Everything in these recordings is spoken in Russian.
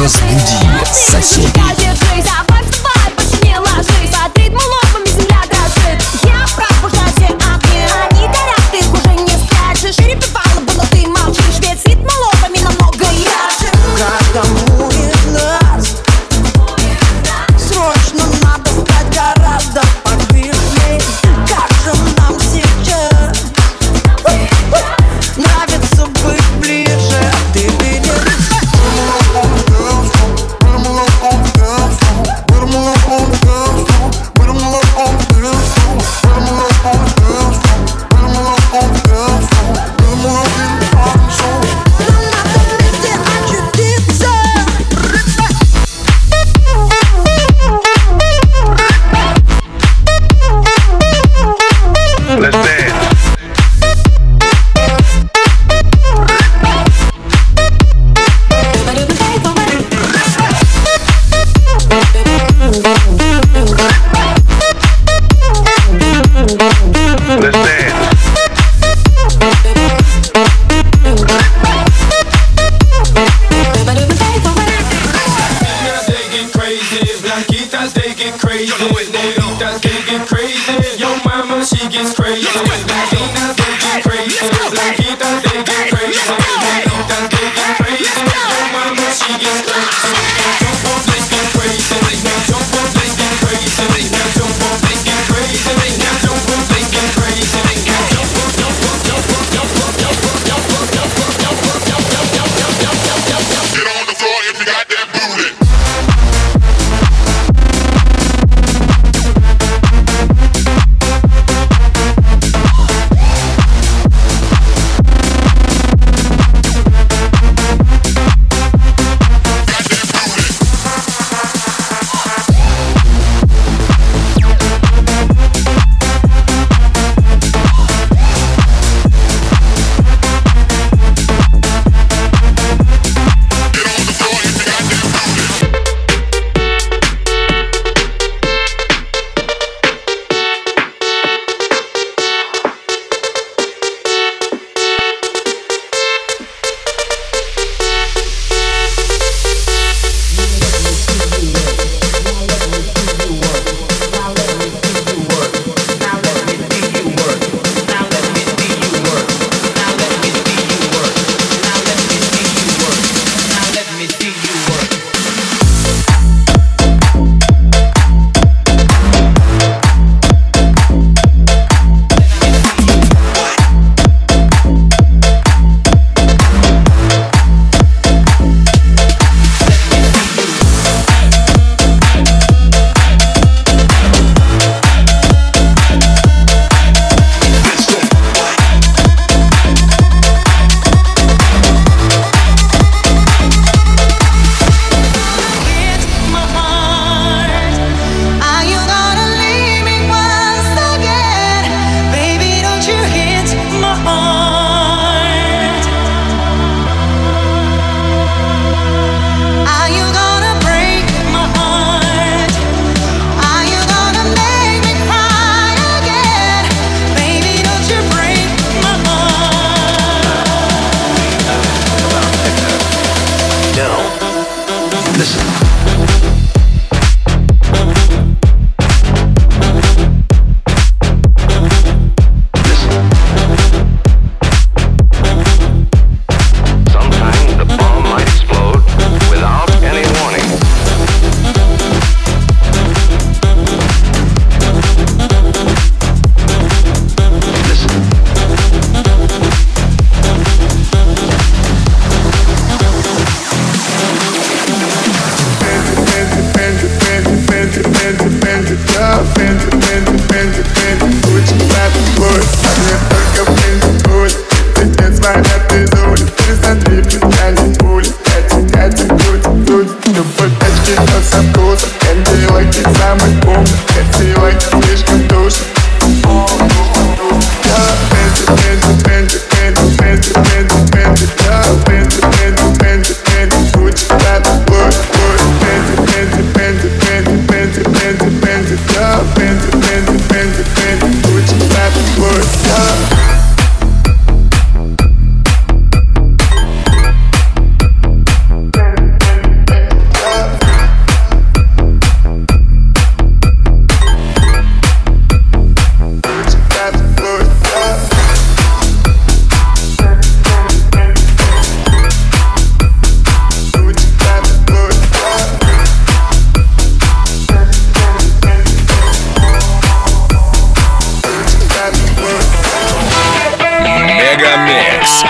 Ross Goodyear,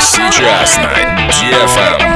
сейчас на DFM.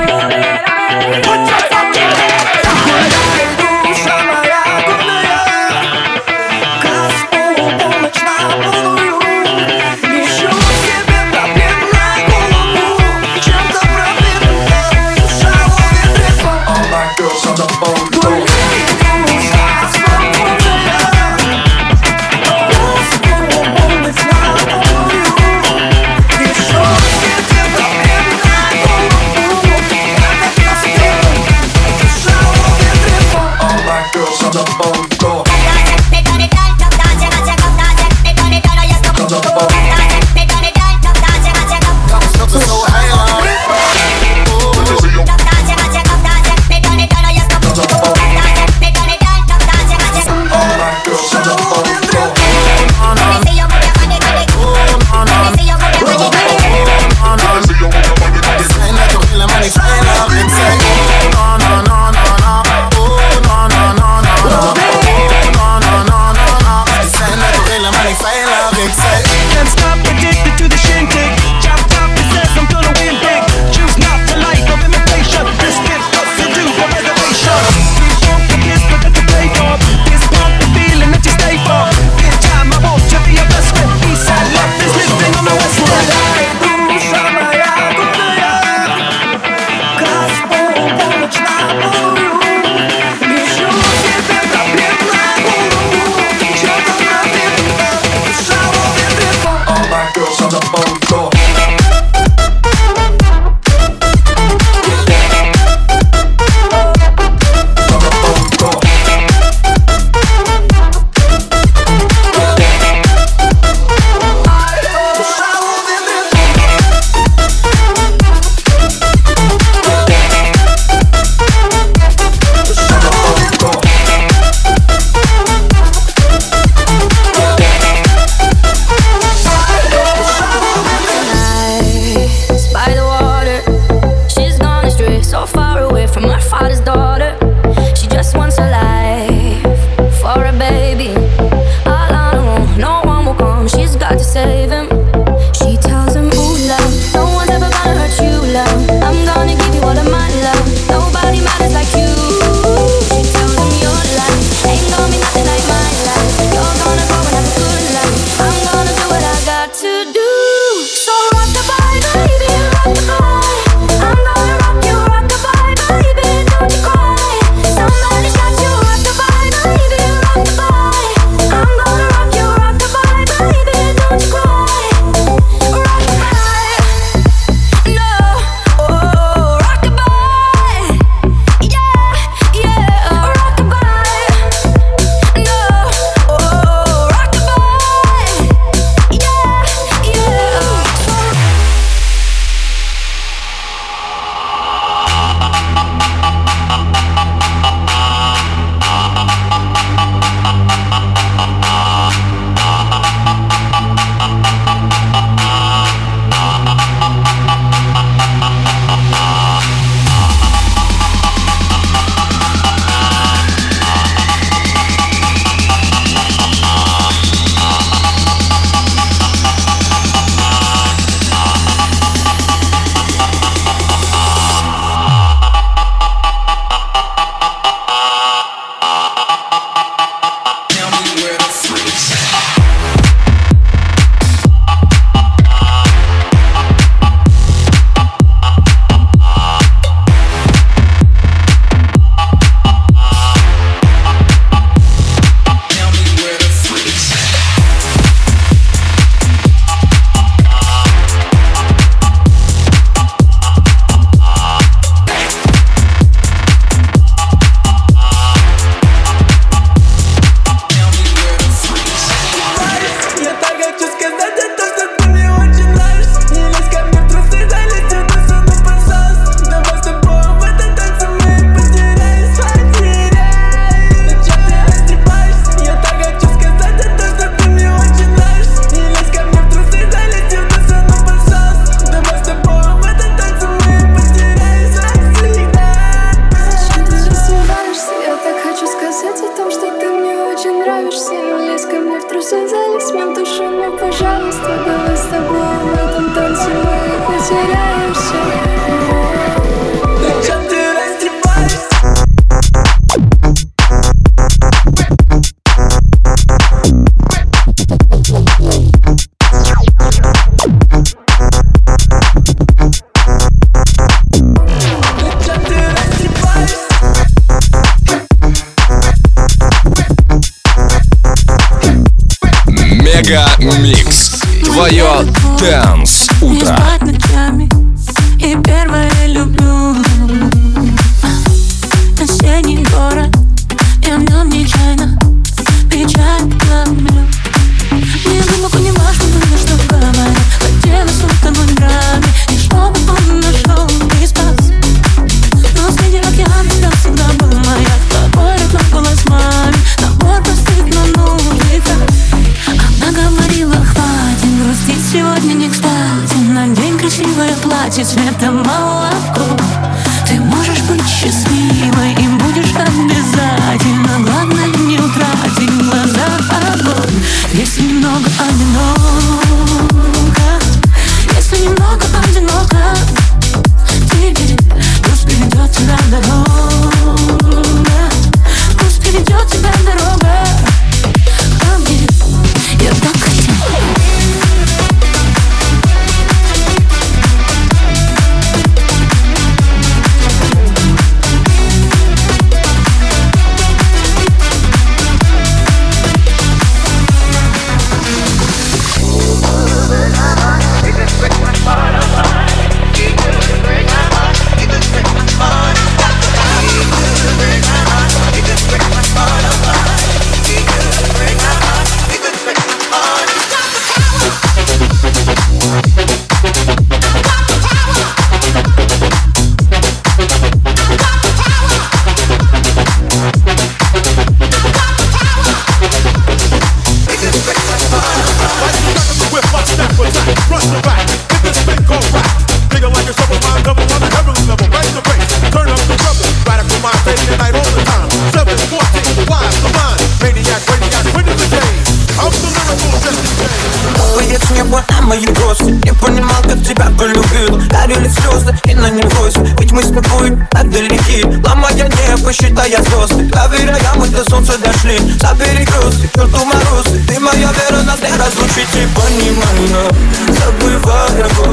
Se eu mă rus, te mai avea răna, na terra do și ți-i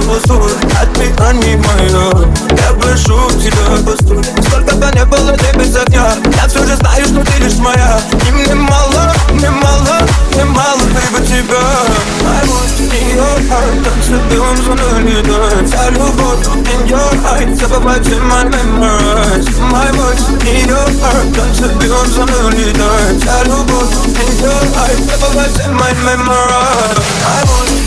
забывая голос твой Отменяю, я прошу тебя, постой Сколько бы не было тебе без огня. Я все же знаю, что ты лишь моя. И мне мало, мне мало, мне мало, baby, тебя. I want your heart, танцы белым зоной летает Вся любовь in your eyes, забывайте my memories My voice in your heart, танцы белым зоной летает Вся любовь in your eyes, забывайте my memories I want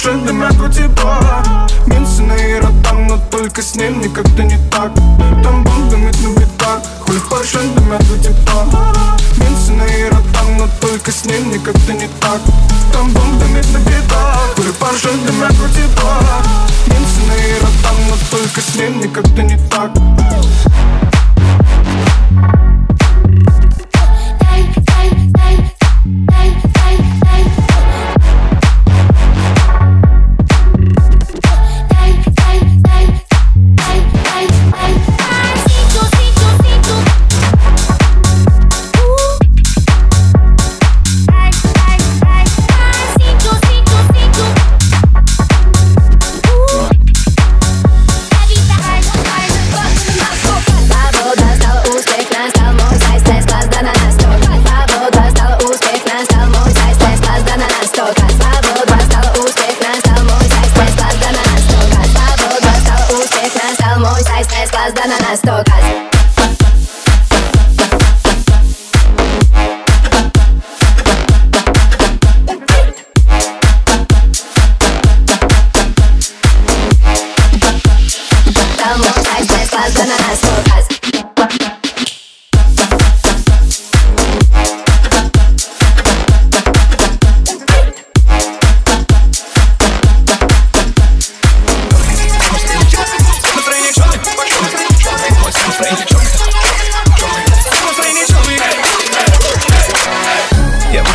поршен дымят до тепла Минцы и ротан, но только с ним как-то не так. Там бомб дымит на битах Хули поршен дымят до тепла Минцы и ротан, но только с ним как-то не так. Там бомб дымит на битах Хули поршен дымят до тепла Минцы и ротан, но только с ним как-то не так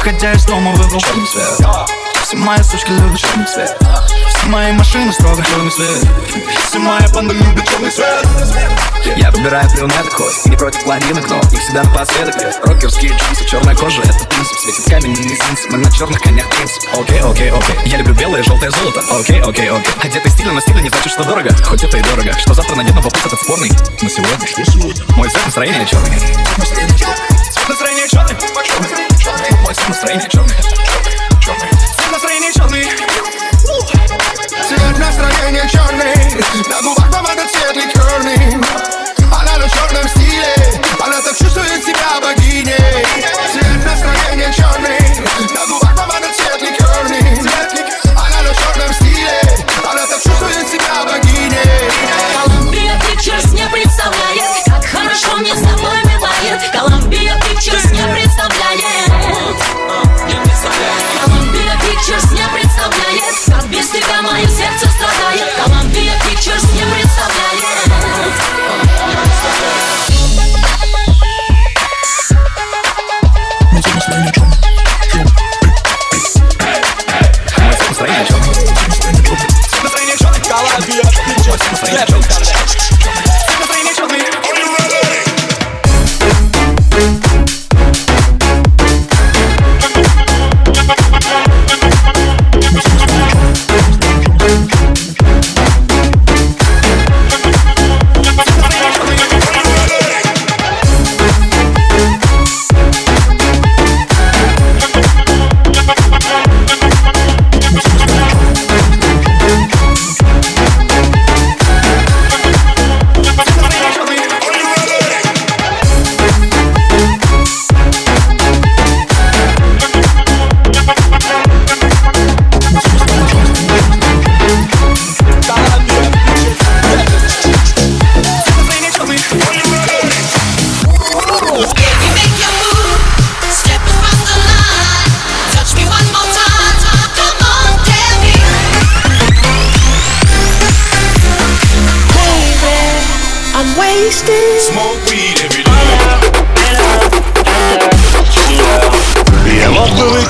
выходя из дома выбрал черный цвет Все мои сучки любят черный цвет Мои машины строго черный свет Все моя банда любит черный свет. Я выбираю брюнеток хоть Не против блондинок, но их всегда напоследок. Рокерские джинсы, черная кожа, это принцип. Светит камень, не синс, мы на черных конях принцип. Окей, окей, окей. Я люблю белое, желтое золото. Окей, окей, окей. Одетый стильно, но стильно не значит, что дорого. Хоть это и дорого Что завтра надену, вопрос этот спорный. Но сегодня, что сегодня? Мой цвет настроения черный. Цвет настроения черный. Мой цвет настроения черный. Настроения черный. Цвет настроения черный На губах помада цвет